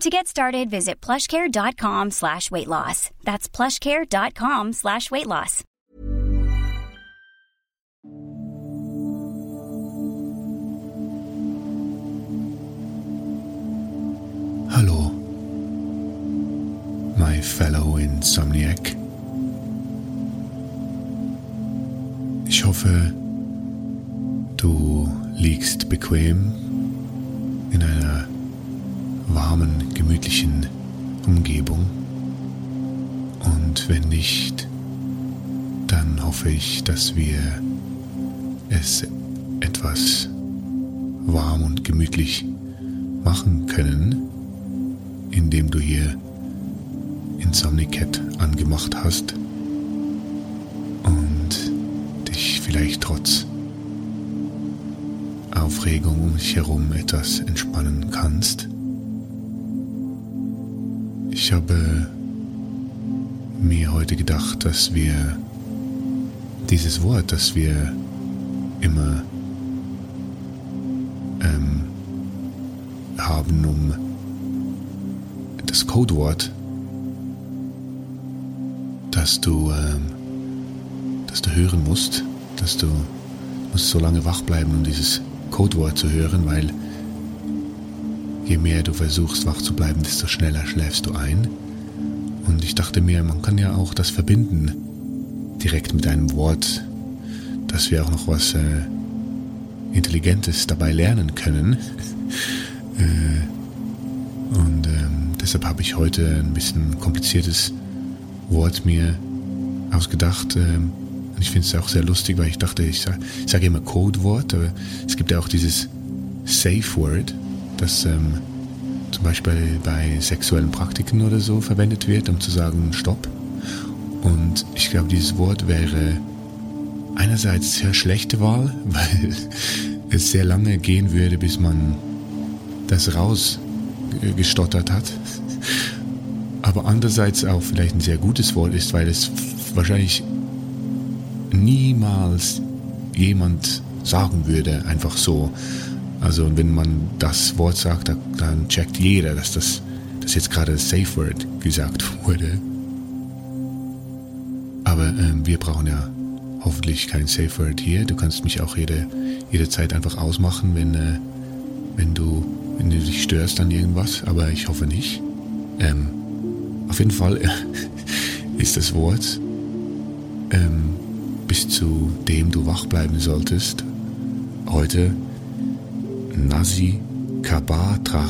To get started, visit plushcare.com slash weight loss. That's plushcare.com slash weight loss. Hallo, my fellow Insomniac. Ich hoffe, du liegst bequem in einer warmen, gemütlichen Umgebung. Und wenn nicht, dann hoffe ich, dass wir es etwas warm und gemütlich machen können, indem du hier Insomnicat angemacht hast und dich vielleicht trotz Aufregung um dich herum etwas entspannen kannst. Ich habe mir heute gedacht, dass wir dieses Wort, das wir immer ähm, haben, um das Codewort, dass du, ähm, dass du hören musst, dass du musst so lange wach bleiben, um dieses Codewort zu hören, weil je mehr du versuchst wach zu bleiben, desto schneller schläfst du ein. Und ich dachte mir, man kann ja auch das verbinden, direkt mit einem Wort, dass wir auch noch was äh, Intelligentes dabei lernen können. äh, und ähm, deshalb habe ich heute ein bisschen kompliziertes Wort mir ausgedacht. Ähm, und ich finde es auch sehr lustig, weil ich dachte, ich sage sag immer Codewort, aber es gibt ja auch dieses Safe Word, das ähm, zum Beispiel bei sexuellen Praktiken oder so verwendet wird, um zu sagen Stopp. Und ich glaube, dieses Wort wäre einerseits sehr schlechte Wahl, weil es sehr lange gehen würde, bis man das rausgestottert hat. Aber andererseits auch vielleicht ein sehr gutes Wort ist, weil es wahrscheinlich niemals jemand sagen würde, einfach so. Also wenn man das Wort sagt, dann checkt jeder, dass das dass jetzt gerade das Safe Word gesagt wurde. Aber ähm, wir brauchen ja hoffentlich kein Safe Word hier. Du kannst mich auch jede, jederzeit einfach ausmachen, wenn, äh, wenn, du, wenn du dich störst an irgendwas. Aber ich hoffe nicht. Ähm, auf jeden Fall ist das Wort, ähm, bis zu dem du wach bleiben solltest, heute Nasi Kabatra,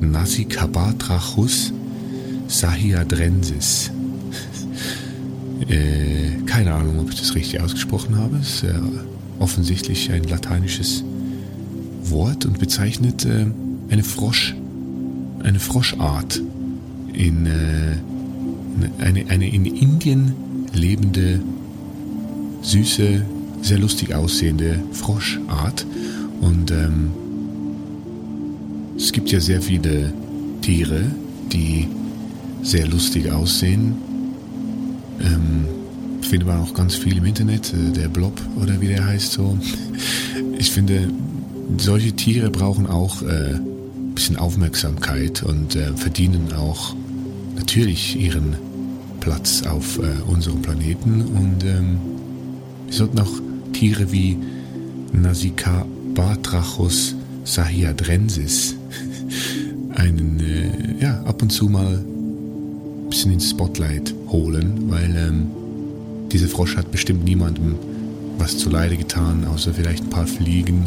Nasi Kabatrachus sahiadrensis. äh, keine Ahnung, ob ich das richtig ausgesprochen habe. Es ist äh, offensichtlich ein lateinisches Wort und bezeichnet äh, eine Frosch, eine Froschart in äh, eine, eine in Indien lebende, süße, sehr lustig aussehende Froschart. Und ähm, es gibt ja sehr viele Tiere, die sehr lustig aussehen. Ähm, findet man auch ganz viel im Internet, äh, der Blob oder wie der heißt so. Ich finde, solche Tiere brauchen auch äh, ein bisschen Aufmerksamkeit und äh, verdienen auch natürlich ihren Platz auf äh, unserem Planeten. Und ähm, wir sollten auch Tiere wie Nasica Batrachus sahiadrensis einen äh, ja, ab und zu mal ein bisschen ins Spotlight holen, weil ähm, dieser Frosch hat bestimmt niemandem was zu Leide getan, außer vielleicht ein paar Fliegen.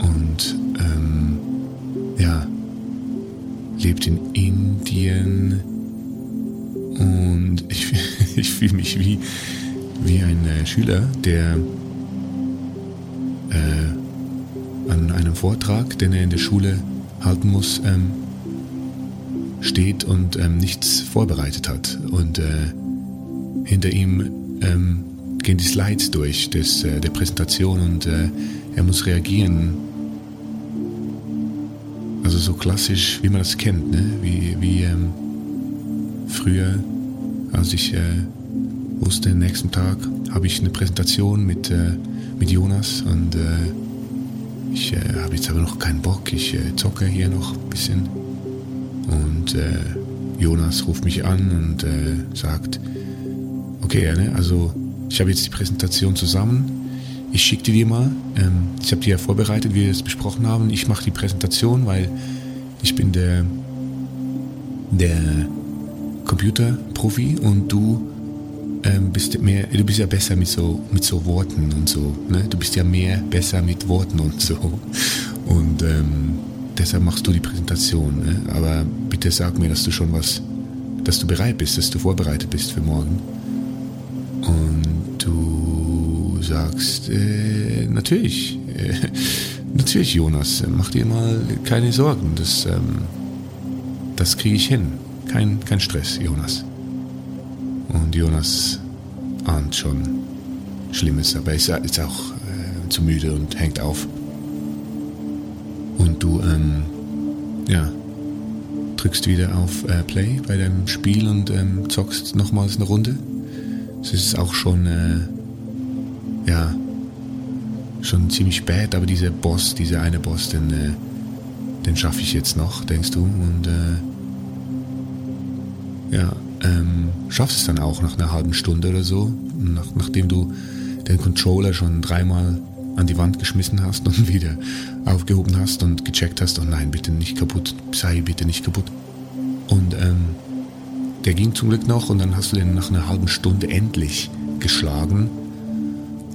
Und ähm, ja, lebt in Indien. Und ich, ich fühle mich wie, wie ein äh, Schüler, der äh, an einem Vortrag, den er in der Schule halten muss, ähm, steht und ähm, nichts vorbereitet hat. Und äh, hinter ihm ähm, gehen die Slides durch des, äh, der Präsentation und äh, er muss reagieren. Also so klassisch, wie man das kennt, ne? wie, wie ähm, früher, als ich äh, wusste, nächsten Tag habe ich eine Präsentation mit, äh, mit Jonas und äh, ich äh, habe jetzt aber noch keinen Bock, ich äh, zocke hier noch ein bisschen. Und äh, Jonas ruft mich an und äh, sagt, okay, ne, also ich habe jetzt die Präsentation zusammen, ich schicke dir mal. Ähm, ich habe die ja vorbereitet, wie wir es besprochen haben. Ich mache die Präsentation, weil ich bin der, der Computerprofi und du ähm, bist mehr, du bist ja besser mit so, mit so Worten und so. Ne? Du bist ja mehr besser mit Worten und so. Und ähm, deshalb machst du die Präsentation. Ne? Aber bitte sag mir, dass du schon was, dass du bereit bist, dass du vorbereitet bist für morgen. Und du sagst, äh, natürlich, äh, natürlich, Jonas, mach dir mal keine Sorgen. Das, ähm, das kriege ich hin. Kein, kein Stress, Jonas. Und Jonas ahnt schon Schlimmes, aber ist jetzt auch äh, zu müde und hängt auf. Und du, ähm, ja, drückst wieder auf äh, Play bei deinem Spiel und ähm, zockst nochmals eine Runde. Es ist auch schon, äh, ja, schon ziemlich spät, aber dieser Boss, dieser eine Boss, den, äh, den schaffe ich jetzt noch, denkst du? Und äh, ja, ähm, schaffst es dann auch nach einer halben Stunde oder so, nach, nachdem du den Controller schon dreimal an die Wand geschmissen hast und wieder aufgehoben hast und gecheckt hast, oh nein, bitte nicht kaputt, sei bitte nicht kaputt. Und ähm, der ging zum Glück noch und dann hast du den nach einer halben Stunde endlich geschlagen.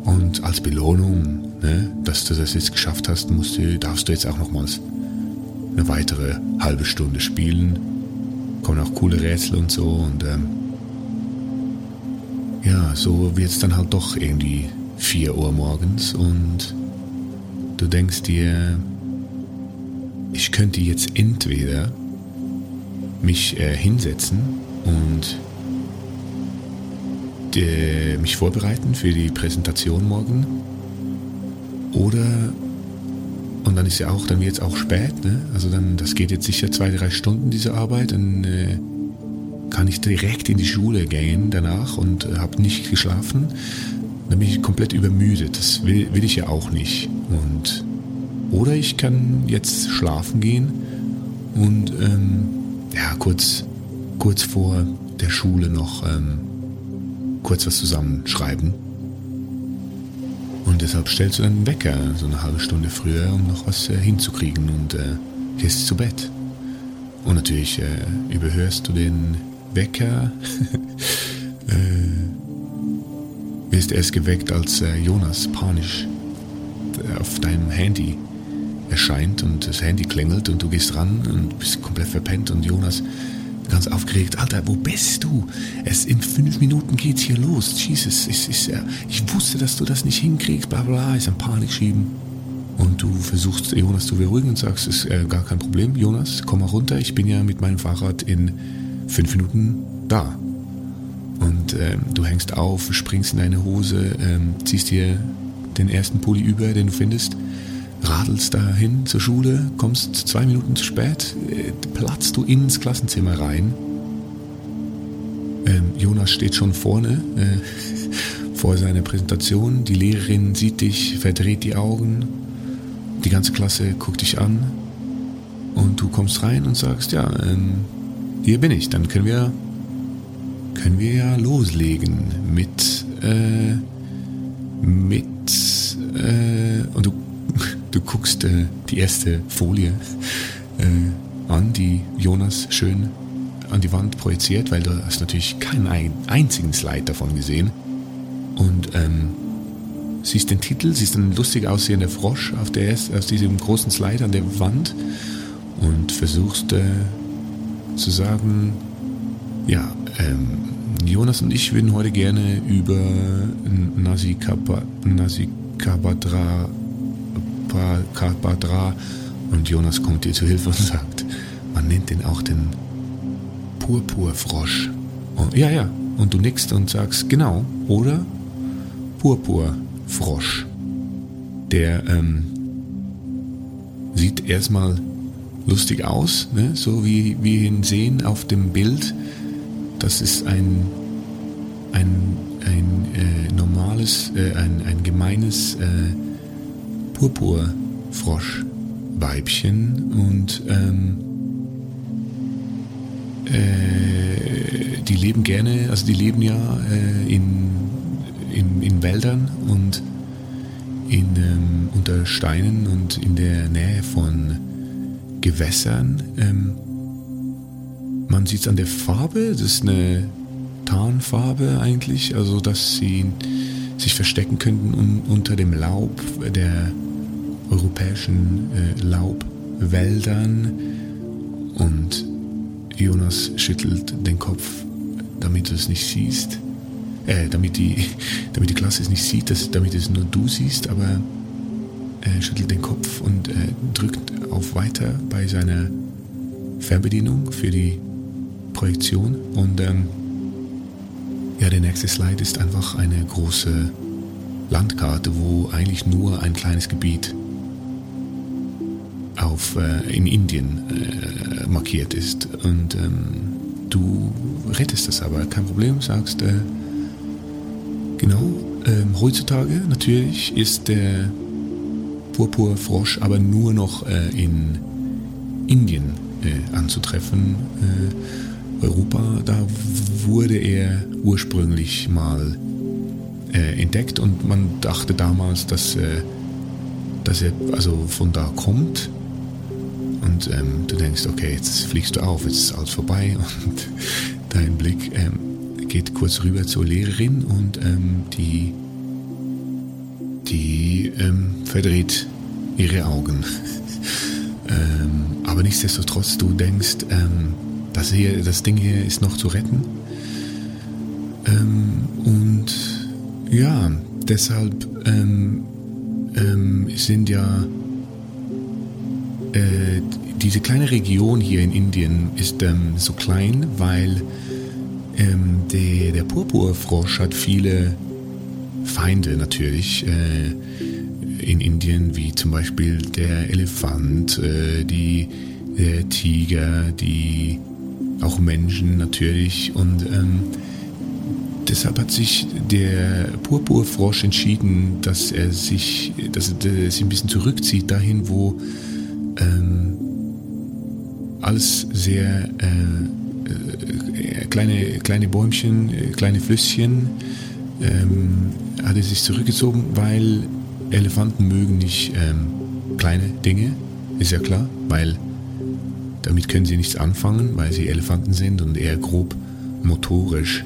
Und als Belohnung, ne, dass du das jetzt geschafft hast, musst du, darfst du jetzt auch nochmals eine weitere halbe Stunde spielen kommen auch coole Rätsel und so und ähm, ja, so wird es dann halt doch irgendwie 4 Uhr morgens und du denkst dir, ich könnte jetzt entweder mich äh, hinsetzen und äh, mich vorbereiten für die Präsentation morgen oder und dann ist ja auch, dann wird es auch spät, ne? Also dann, das geht jetzt sicher zwei, drei Stunden, diese Arbeit. Dann äh, kann ich direkt in die Schule gehen danach und äh, habe nicht geschlafen. Dann bin ich komplett übermüdet. Das will, will ich ja auch nicht. Und oder ich kann jetzt schlafen gehen und ähm, ja, kurz, kurz vor der Schule noch ähm, kurz was zusammenschreiben. Deshalb stellst du einen Wecker so eine halbe Stunde früher, um noch was äh, hinzukriegen und äh, gehst zu Bett. Und natürlich äh, überhörst du den Wecker, äh, wirst erst geweckt, als äh, Jonas panisch äh, auf deinem Handy erscheint und das Handy klingelt und du gehst ran und bist komplett verpennt und Jonas ganz aufgeregt, Alter, wo bist du? Es in fünf Minuten geht's hier los. Jesus, ich, ich, ich wusste, dass du das nicht hinkriegst, bla bla, ist ein Panik schieben. Und du versuchst Jonas zu beruhigen und sagst, es ist äh, gar kein Problem, Jonas, komm mal runter, ich bin ja mit meinem Fahrrad in fünf Minuten da. Und ähm, du hängst auf, springst in deine Hose, ähm, ziehst dir den ersten Pulli über, den du findest, radelst dahin zur Schule, kommst zwei Minuten zu spät, äh, platzt du ins Klassenzimmer rein Ähm, Jonas steht schon vorne äh, vor seiner Präsentation. Die Lehrerin sieht dich, verdreht die Augen. Die ganze Klasse guckt dich an. Und du kommst rein und sagst, ja, ähm, hier bin ich. Dann können wir, können wir ja loslegen mit, äh, mit, äh, und du, du guckst äh, die erste Folie äh, an, die Jonas schön an die Wand projiziert, weil du hast natürlich keinen einzigen Slide davon gesehen. Und ähm, siehst den Titel, siehst einen lustig aussehenden Frosch auf, der, auf diesem großen Slide an der Wand und versuchst äh, zu sagen, ja, ähm, Jonas und ich würden heute gerne über Nasi Kabadra und Jonas kommt dir zu Hilfe und sagt, man nennt den auch den Purpurfrosch. Oh, ja, ja. Und du nickst und sagst, genau, oder? Purpurfrosch. Der ähm, sieht erstmal lustig aus, ne? so wie wir ihn sehen auf dem Bild. Das ist ein, ein, ein äh, normales, äh, ein, ein gemeines äh, Purpurfroschweibchen und ähm, äh, die leben gerne, also die leben ja äh, in, in, in Wäldern und in, ähm, unter Steinen und in der Nähe von Gewässern. Ähm, man sieht es an der Farbe, das ist eine Tarnfarbe eigentlich, also dass sie sich verstecken könnten un unter dem Laub der europäischen äh, Laubwäldern und Jonas schüttelt den Kopf, damit du es nicht siehst. Äh, damit die, damit die Klasse es nicht sieht, dass, damit es nur du siehst, aber er schüttelt den Kopf und äh, drückt auf Weiter bei seiner Fernbedienung für die Projektion. Und ähm, ja, der nächste Slide ist einfach eine große Landkarte, wo eigentlich nur ein kleines Gebiet auf, äh, in Indien äh, markiert ist. Und ähm, du rettest das aber, kein Problem, sagst, äh, genau, ähm, heutzutage natürlich ist der Purpurfrosch aber nur noch äh, in Indien äh, anzutreffen. Äh, Europa, da wurde er ursprünglich mal entdeckt und man dachte damals, dass, dass er also von da kommt und ähm, du denkst, okay, jetzt fliegst du auf, jetzt ist alles vorbei und dein Blick ähm, geht kurz rüber zur Lehrerin und ähm, die, die ähm, verdreht ihre Augen. Ähm, aber nichtsdestotrotz, du denkst, ähm, das, hier, das Ding hier ist noch zu retten. und ja, deshalb sind ja äh, diese kleine Region hier in Indien ist ähm, so klein, weil ähm, der, der Purpurfrosch hat viele Feinde natürlich äh, in Indien, wie zum Beispiel der Elefant, äh, die, der Tiger, die auch Menschen natürlich. Und ähm, deshalb hat sich der Purpurfrosch entschieden, dass er sich, dass er sich ein bisschen zurückzieht dahin, wo ähm, alles sehr äh, äh, kleine, kleine Bäumchen, äh, kleine Flüsschen. Ähm, hat er sich zurückgezogen, weil Elefanten mögen nicht ähm, kleine Dinge, ist ja klar, weil damit können sie nichts anfangen, weil sie Elefanten sind und eher grob motorisch.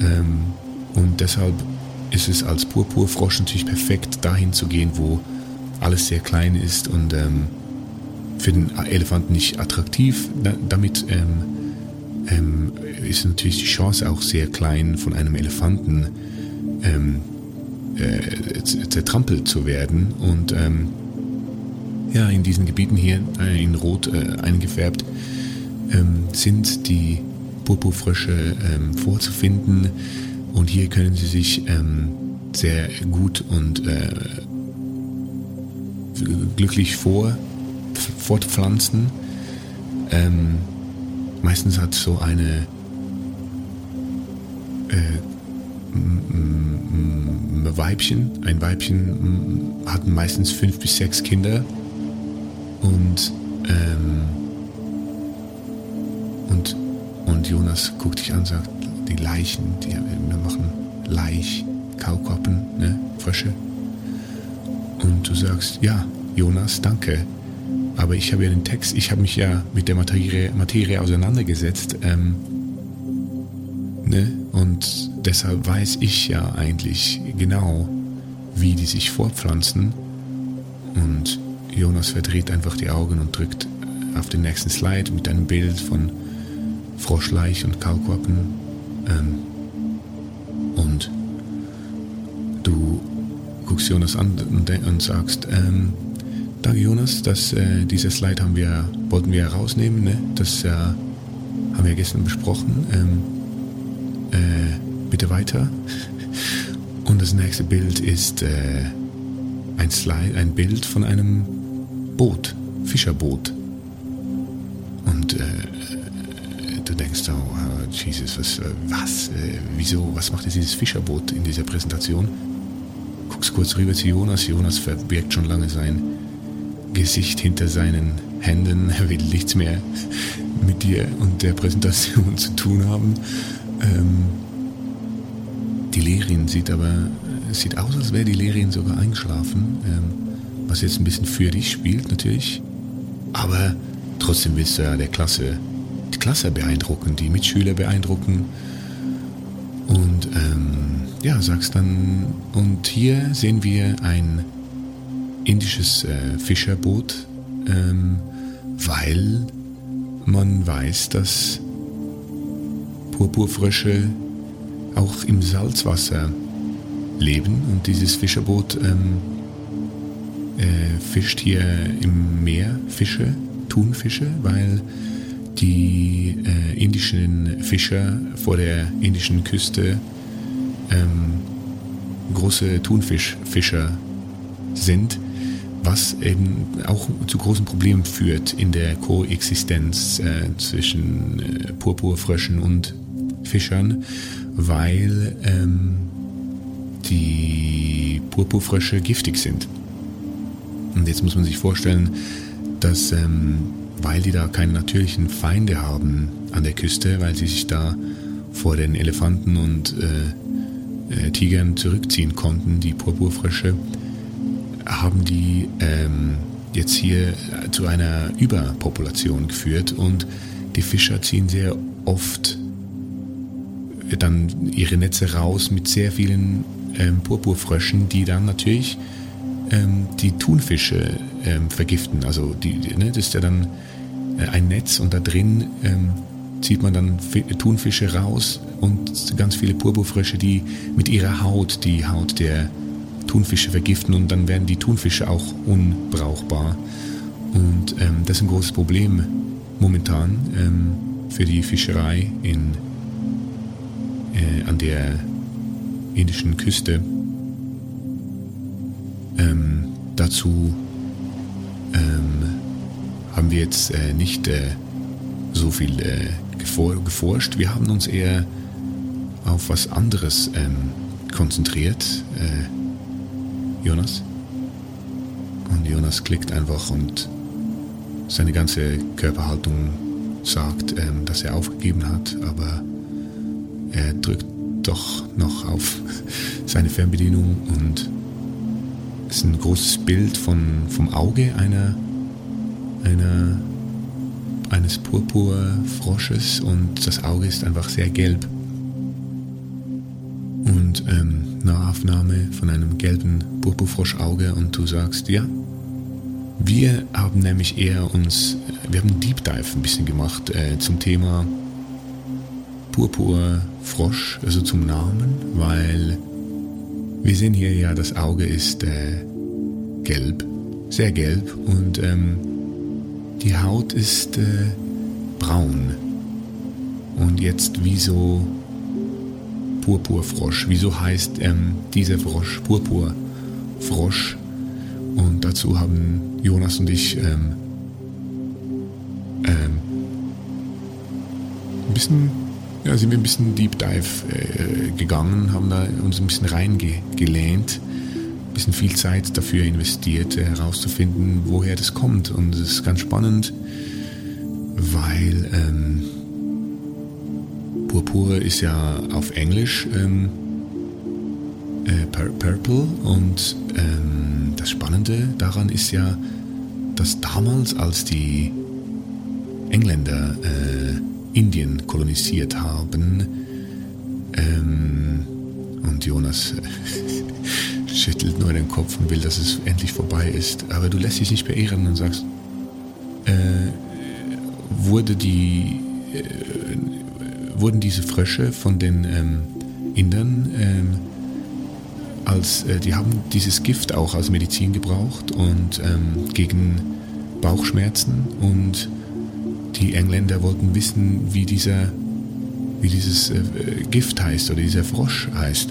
Ähm, und deshalb ist es als Purpurfrosch natürlich perfekt, dahin zu gehen, wo alles sehr klein ist und ähm, für den Elefanten nicht attraktiv. Damit ähm, ähm, ist natürlich die Chance auch sehr klein, von einem Elefanten ähm, äh, zertrampelt zu werden. Und ähm, ja, in diesen Gebieten hier äh, in Rot äh, eingefärbt ähm, sind die Purpurfrösche ähm, vorzufinden. Und hier können sie sich sehr gut und äh, glücklich vor fortpflanzen. Ähm, meistens hat so eine äh, Weibchen. Ein Weibchen hat meistens fünf bis sechs Kinder und ähm, und und Jonas guckt dich an, und sagt die Leichen, die wir machen Laich, Kaukoppen, ne, Frösche. Und du sagst, ja, Jonas, danke. Aber ich habe ja den Text, ich habe mich ja mit der Materie, Materie auseinandergesetzt. Ähm, ne? Und deshalb weiß ich ja eigentlich genau, wie die sich fortpflanzen. Und Jonas verdreht einfach die Augen und drückt auf den nächsten Slide mit einem Bild von Froschleich und Kaulquappen. Ähm, und du guckst Jonas an und, und sagst, ähm, danke Jonas, dass äh, dieses Slide haben wir, wollten wir rausnehmen, ne? das äh, haben wir gestern besprochen. Ähm, äh, bitte weiter. Und das nächste Bild ist äh, ein Slide, ein Bild von einem Boot, Fischerboot. Und äh, du denkst, oh, Jesus, was, äh, was, wieso, was macht jetzt dieses Fischerboot in dieser Präsentation? Guckst kurz rüber zu Jonas. Jonas verbirgt schon lange sein Gesicht hinter seinen Händen. Er will nichts mehr mit dir und der Präsentation zu tun haben. Ähm, die Lehrerin sieht aber, es sieht aus, als wäre die Lehrerin sogar eingeschlafen, ähm, was jetzt ein bisschen für dich spielt natürlich. Aber trotzdem willst du ja der Klasse, die Klasse beeindrucken, die Mitschüler beeindrucken. Und ähm, ja, sagst dann, und hier sehen wir ein indisches äh, Fischerboot, ähm, weil man weiß, dass Purpurfrösche auch im Salzwasser leben und dieses Fischerboot ähm, äh, fischt hier im Meer Fische, Thunfische, weil die äh, indischen Fischer vor der indischen Küste ähm, große Thunfischfischer sind, was eben auch zu großen Problemen führt in der Koexistenz äh, zwischen äh, Purpurfröschen und Fischern, weil ähm, die Purpurfrösche giftig sind. Und jetzt muss man sich vorstellen, dass ähm, weil die da keine natürlichen Feinde haben an der Küste, weil sie sich da vor den Elefanten und äh, äh, Tigern zurückziehen konnten, die Purpurfrösche, haben die ähm, jetzt hier zu einer Überpopulation geführt und die Fischer ziehen sehr oft dann ihre Netze raus mit sehr vielen ähm, Purpurfröschen, die dann natürlich ähm, die Thunfische ähm, vergiften. Also die, ne, das ist ja dann äh, ein Netz und da drin ähm, zieht man dann Thunfische raus und ganz viele Purpurfrösche, die mit ihrer Haut die Haut der Thunfische vergiften und dann werden die Thunfische auch unbrauchbar. Und ähm, das ist ein großes Problem momentan ähm, für die Fischerei in äh, an der indischen Küste. Ähm, dazu ähm, haben wir jetzt äh, nicht äh, so viel äh, geforscht. Wir haben uns eher auf was anderes ähm, konzentriert. Äh, Jonas? Und Jonas klickt einfach und seine ganze Körperhaltung sagt, ähm, dass er aufgegeben hat, aber er drückt doch noch auf seine Fernbedienung und es ist ein großes Bild von, vom Auge einer, einer, eines Purpurfrosches und das Auge ist einfach sehr gelb. Und ähm, Nahaufnahme von einem gelben Purpurfroschauge und du sagst, ja, wir haben nämlich eher uns, wir haben Deep Dive ein bisschen gemacht äh, zum Thema Purpurfrosch, also zum Namen, weil wir sehen hier ja, das Auge ist äh, gelb, sehr gelb und ähm, die Haut ist äh, braun. Und jetzt wieso Purpurfrosch? Wieso heißt ähm, dieser Frosch Purpurfrosch? Und dazu haben Jonas und ich ähm, ähm, ein bisschen ja, sind wir ein bisschen Deep Dive äh, gegangen, haben da uns ein bisschen reingelehnt, ein bisschen viel Zeit dafür investiert, äh, herauszufinden, woher das kommt. Und es ist ganz spannend, weil ähm, Purpure ist ja auf Englisch ähm, äh, Purple und ähm, das Spannende daran ist ja, dass damals, als die Engländer äh, Indien kolonisiert haben, ähm, und Jonas schüttelt nur den Kopf und will, dass es endlich vorbei ist, aber du lässt dich nicht beirren und sagst, äh, wurde die, äh, wurden diese Frösche von den ähm, Indern ähm, als, äh, die haben dieses Gift auch als Medizin gebraucht und ähm, gegen Bauchschmerzen und die Engländer wollten wissen, wie dieser, wie dieses äh, Gift heißt oder dieser Frosch heißt.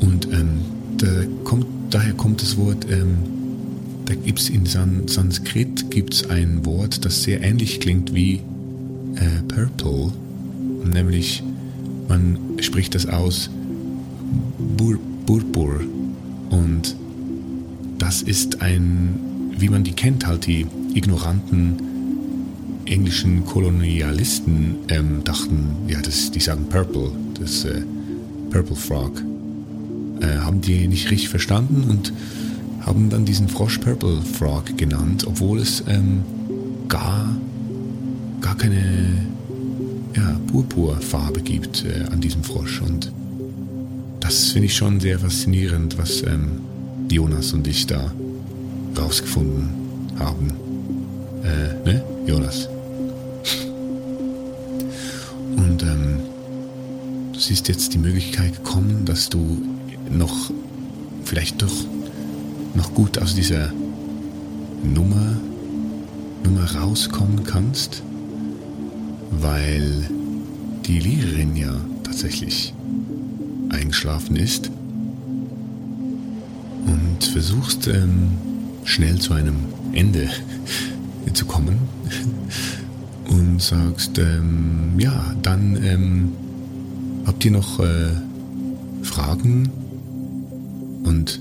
Und ähm, da kommt, daher kommt das Wort, ähm, da gibt es in San Sanskrit gibt's ein Wort, das sehr ähnlich klingt wie äh, Purple, nämlich man spricht das aus Bur Burbur. Und das ist ein, wie man die kennt, halt die ignoranten englischen Kolonialisten ähm, dachten, ja, das, die sagen Purple, das äh, Purple Frog. Äh, haben die nicht richtig verstanden und haben dann diesen Frosch Purple Frog genannt, obwohl es ähm, gar, gar keine ja, Purpurfarbe gibt äh, an diesem Frosch. Und das finde ich schon sehr faszinierend, was ähm, Jonas und ich da rausgefunden haben. Äh, ne, Jonas? Und ähm, du siehst jetzt die Möglichkeit gekommen, dass du noch, vielleicht doch noch gut aus dieser Nummer, Nummer rauskommen kannst, weil die Lehrerin ja tatsächlich eingeschlafen ist und versuchst ähm, schnell zu einem Ende zu kommen und sagst, ähm, ja, dann ähm, habt ihr noch äh, Fragen? Und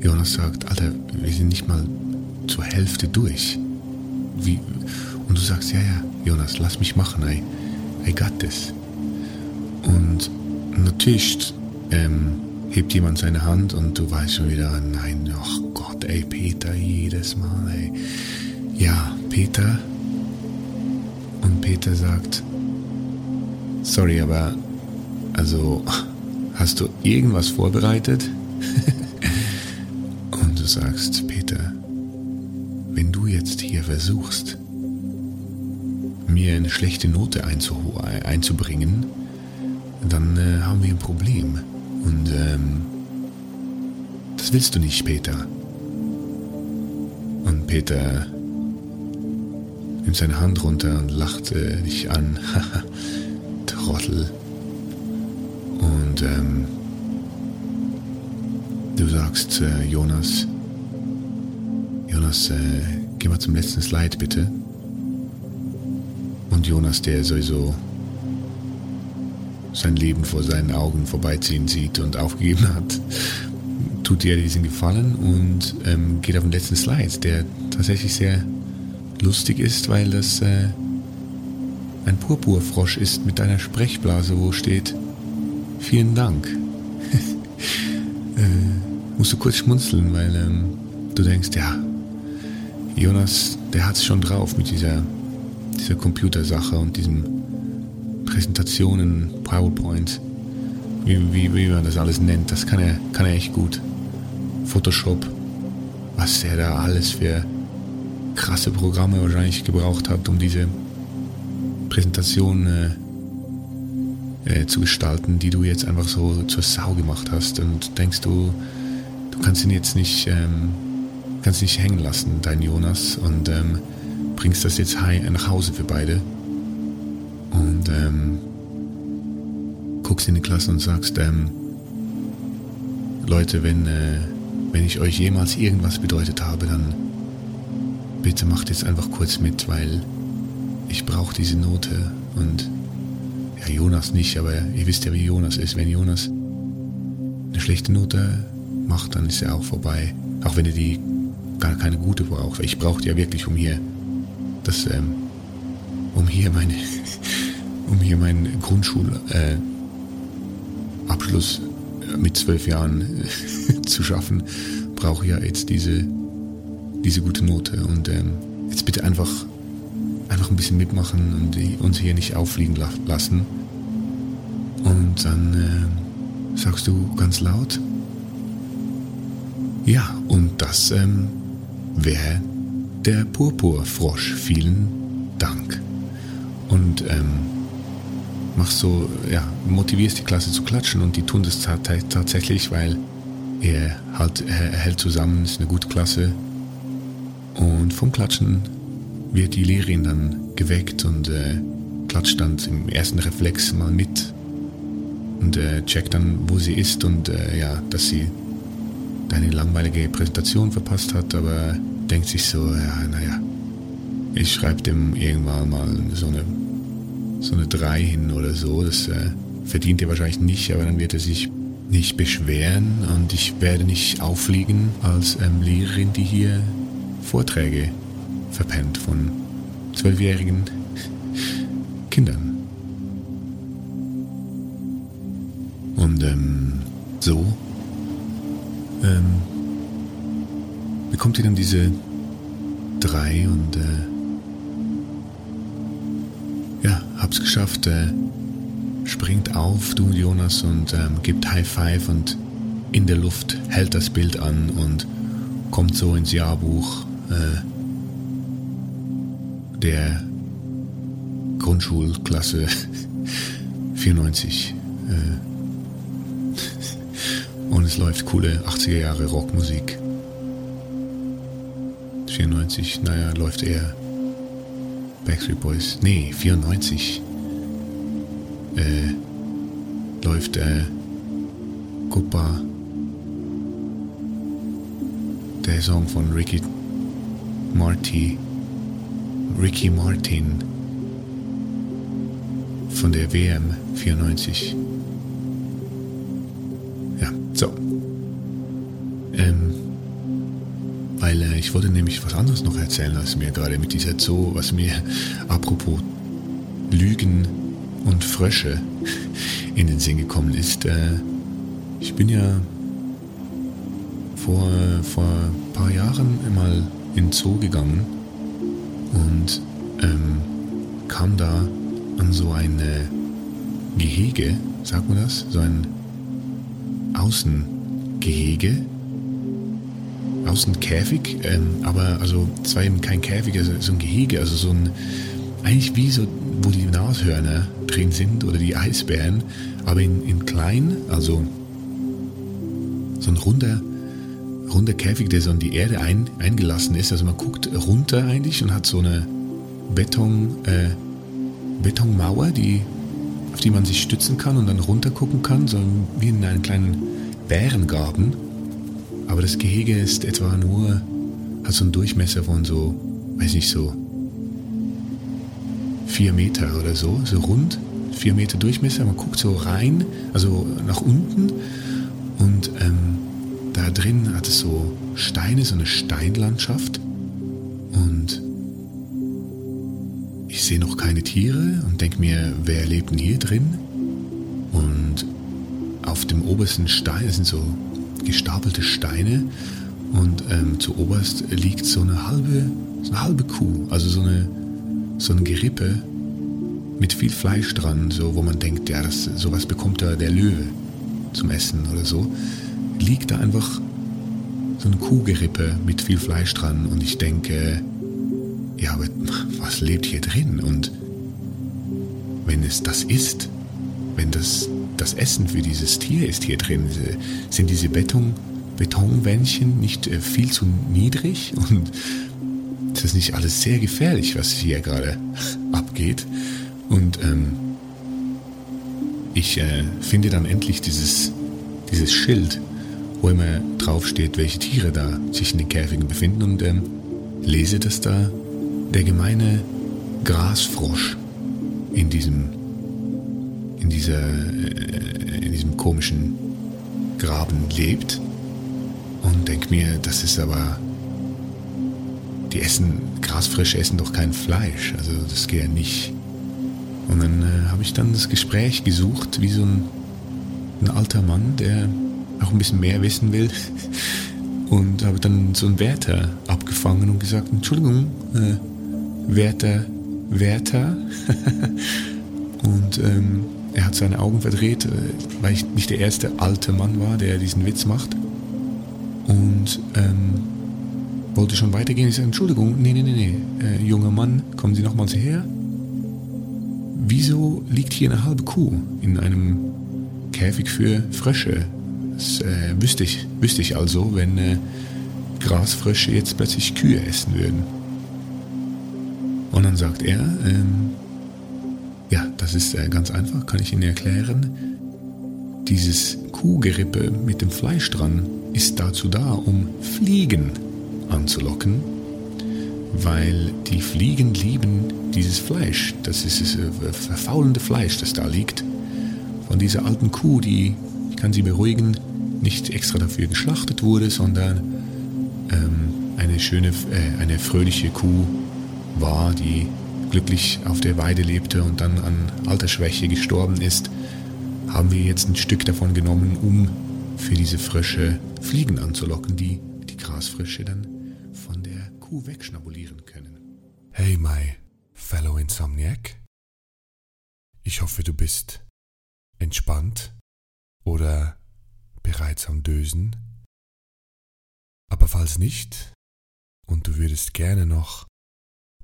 Jonas sagt, Alter, wir sind nicht mal zur Hälfte durch. Wie? Und du sagst, ja, ja, Jonas, lass mich machen, I, I got this. Und natürlich ähm, hebt jemand seine Hand und du weißt schon wieder, nein, ach Gott, ey, Peter, jedes Mal, ey. Ja, Peter. Und Peter sagt, sorry, aber, also, hast du irgendwas vorbereitet? und du sagst, Peter, wenn du jetzt hier versuchst, mir eine schlechte Note einzubringen, dann äh, haben wir ein Problem. Und ähm, das willst du nicht, Peter. Und Peter nimmt seine Hand runter und lacht äh, dich an. Trottel. Und ähm, du sagst, äh, Jonas, Jonas, äh, geh mal zum letzten Slide bitte. Und Jonas, der sowieso sein Leben vor seinen Augen vorbeiziehen sieht und aufgegeben hat, tut dir diesen Gefallen und ähm, geht auf den letzten Slide, der tatsächlich sehr lustig ist, weil das äh, ein Purpurfrosch ist mit einer Sprechblase, wo steht Vielen Dank. äh, musst du kurz schmunzeln, weil ähm, du denkst, ja, Jonas, der hat es schon drauf mit dieser, dieser Computersache und diesem Präsentationen, PowerPoint, wie, wie, wie man das alles nennt, das kann er, kann er echt gut. Photoshop, was er da alles für krasse Programme wahrscheinlich gebraucht hat, um diese Präsentation äh, äh, zu gestalten, die du jetzt einfach so zur Sau gemacht hast und denkst du, du kannst ihn jetzt nicht, ähm, kannst nicht hängen lassen, dein Jonas, und ähm, bringst das jetzt nach Hause für beide und ähm, guckst in die Klasse und sagst, ähm, Leute, wenn, äh, wenn ich euch jemals irgendwas bedeutet habe, dann bitte macht jetzt einfach kurz mit, weil ich brauche diese Note und ja, Jonas nicht, aber ihr wisst ja, wie Jonas ist. Wenn Jonas eine schlechte Note macht, dann ist er auch vorbei. Auch wenn er die gar keine gute braucht. Ich brauche die ja wirklich, um hier das, ähm, um hier meine, um hier meinen Grundschulabschluss äh, mit zwölf Jahren äh, zu schaffen, brauche ich ja jetzt diese, diese gute Note. Und ähm, jetzt bitte einfach, einfach ein bisschen mitmachen und uns hier nicht auffliegen la lassen. Und dann äh, sagst du ganz laut, ja, und das ähm, wäre der Purpurfrosch. Vielen Dank. Und ähm, machst so, ja, motivierst die Klasse zu klatschen und die tun das tatsächlich, weil er halt, er hält zusammen, ist eine gute Klasse. Und vom Klatschen wird die Lehrerin dann geweckt und äh, klatscht dann im ersten Reflex mal mit und äh, checkt dann, wo sie ist und äh, ja, dass sie deine langweilige Präsentation verpasst hat, aber denkt sich so, ja, naja, ich schreibe dem irgendwann mal so eine, so eine 3 hin oder so. Das äh, verdient er wahrscheinlich nicht, aber dann wird er sich nicht beschweren und ich werde nicht auffliegen als ähm, Lehrerin, die hier Vorträge verpennt von zwölfjährigen Kindern. Und ähm, so ähm, bekommt ihr dann diese drei und äh, ja, hab's geschafft. Äh, springt auf, du Jonas, und ähm, gibt High Five und in der Luft hält das Bild an und kommt so ins Jahrbuch äh, der Grundschulklasse 94. Äh, und es läuft coole 80er Jahre Rockmusik. 94, naja, läuft eher Backstreet Boys. Nee, 94 äh, läuft äh, Guppa, der Song von Ricky Marty, Ricky Martin von der WM 94. So. Weil äh, ich wollte nämlich was anderes noch erzählen, als mir gerade mit dieser Zoo, was mir apropos Lügen und Frösche in den Sinn gekommen ist. Äh, ich bin ja vor, vor ein paar Jahren mal in den Zoo gegangen und ähm, kam da an so ein Gehege, sagt man das? So ein Außengehege, Außenkäfig, ähm, aber also es war eben kein Käfig, also so ein Gehege, also so ein, eigentlich wie so, wo die Nashörner drin sind oder die Eisbären, aber in, in klein, also so ein runder, runder Käfig, der so in die Erde ein, eingelassen ist. Also man guckt runter eigentlich und hat so eine Beton, äh, Betonmauer, die auf die man sich stützen kann und dann runter gucken kann, so wie in einen kleinen Bärengarten. Aber das Gehege ist etwa nur, hat so einen Durchmesser von so, weiß nicht, so vier Meter oder so, so rund, vier Meter Durchmesser. Man guckt so rein, also nach unten und ähm, da drin hat es so Steine, so eine Steinlandschaft und ich sehe noch keine Tiere und denke mir, wer lebt denn hier drin? Und auf dem obersten Stein, sind so gestapelte Steine und ähm, zu oberst liegt so eine halbe, so eine halbe Kuh, also so eine, so ein Gerippe mit viel Fleisch dran, so wo man denkt, ja, das, sowas bekommt da der Löwe zum Essen oder so, liegt da einfach so ein Kuhgerippe mit viel Fleisch dran und ich denke, ja, aber was lebt hier drin? Und wenn es das ist, wenn das das Essen für dieses Tier ist hier drin, sind diese Beton, Betonwändchen nicht äh, viel zu niedrig? Und ist das nicht alles sehr gefährlich, was hier gerade abgeht? Und ähm, ich äh, finde dann endlich dieses, dieses Schild, wo immer draufsteht, welche Tiere da sich in den Käfigen befinden. Und ähm, lese das da. Der gemeine Grasfrosch in diesem in, dieser, äh, in diesem komischen Graben lebt und denke mir, das ist aber, die essen, Grasfrösche essen doch kein Fleisch, also das geht ja nicht. Und dann äh, habe ich dann das Gespräch gesucht, wie so ein, ein alter Mann, der auch ein bisschen mehr wissen will. Und habe dann so einen Wärter abgefangen und gesagt, Entschuldigung, äh, Wärter, Wärter. und ähm, er hat seine Augen verdreht, äh, weil ich nicht der erste alte Mann war, der diesen Witz macht. Und ähm, wollte schon weitergehen. Ich sage, Entschuldigung, nee, nee, nee, nee, äh, junger Mann, kommen Sie nochmals her. Wieso liegt hier eine halbe Kuh in einem Käfig für Frösche? Das äh, wüsste, ich, wüsste ich also, wenn äh, Grasfrösche jetzt plötzlich Kühe essen würden. Und dann sagt er, ähm, ja, das ist äh, ganz einfach, kann ich Ihnen erklären. Dieses Kuhgerippe mit dem Fleisch dran ist dazu da, um Fliegen anzulocken, weil die Fliegen lieben dieses Fleisch. Das ist das äh, verfaulende Fleisch, das da liegt. Von dieser alten Kuh, die, ich kann Sie beruhigen, nicht extra dafür geschlachtet wurde, sondern ähm, eine schöne, äh, eine fröhliche Kuh war, die glücklich auf der Weide lebte und dann an Altersschwäche gestorben ist, haben wir jetzt ein Stück davon genommen, um für diese Frösche Fliegen anzulocken, die die Grasfrösche dann von der Kuh wegschnabulieren können. Hey, my fellow Insomniac. Ich hoffe, du bist entspannt oder bereits am Dösen. Aber falls nicht und du würdest gerne noch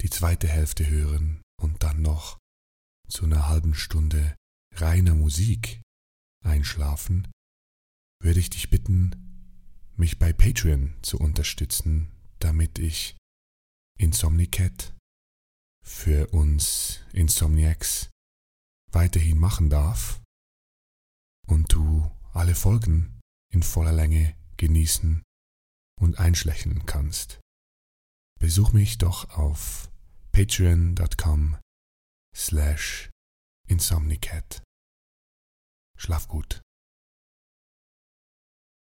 die zweite Hälfte hören und dann noch zu einer halben Stunde reiner Musik einschlafen, würde ich dich bitten, mich bei Patreon zu unterstützen, damit ich Insomnicat für uns Insomniacs weiterhin machen darf und du alle Folgen in voller Länge genießen und einschlächeln kannst. Besuch mich doch auf patreon.com slash insomnicat. Schlaf gut.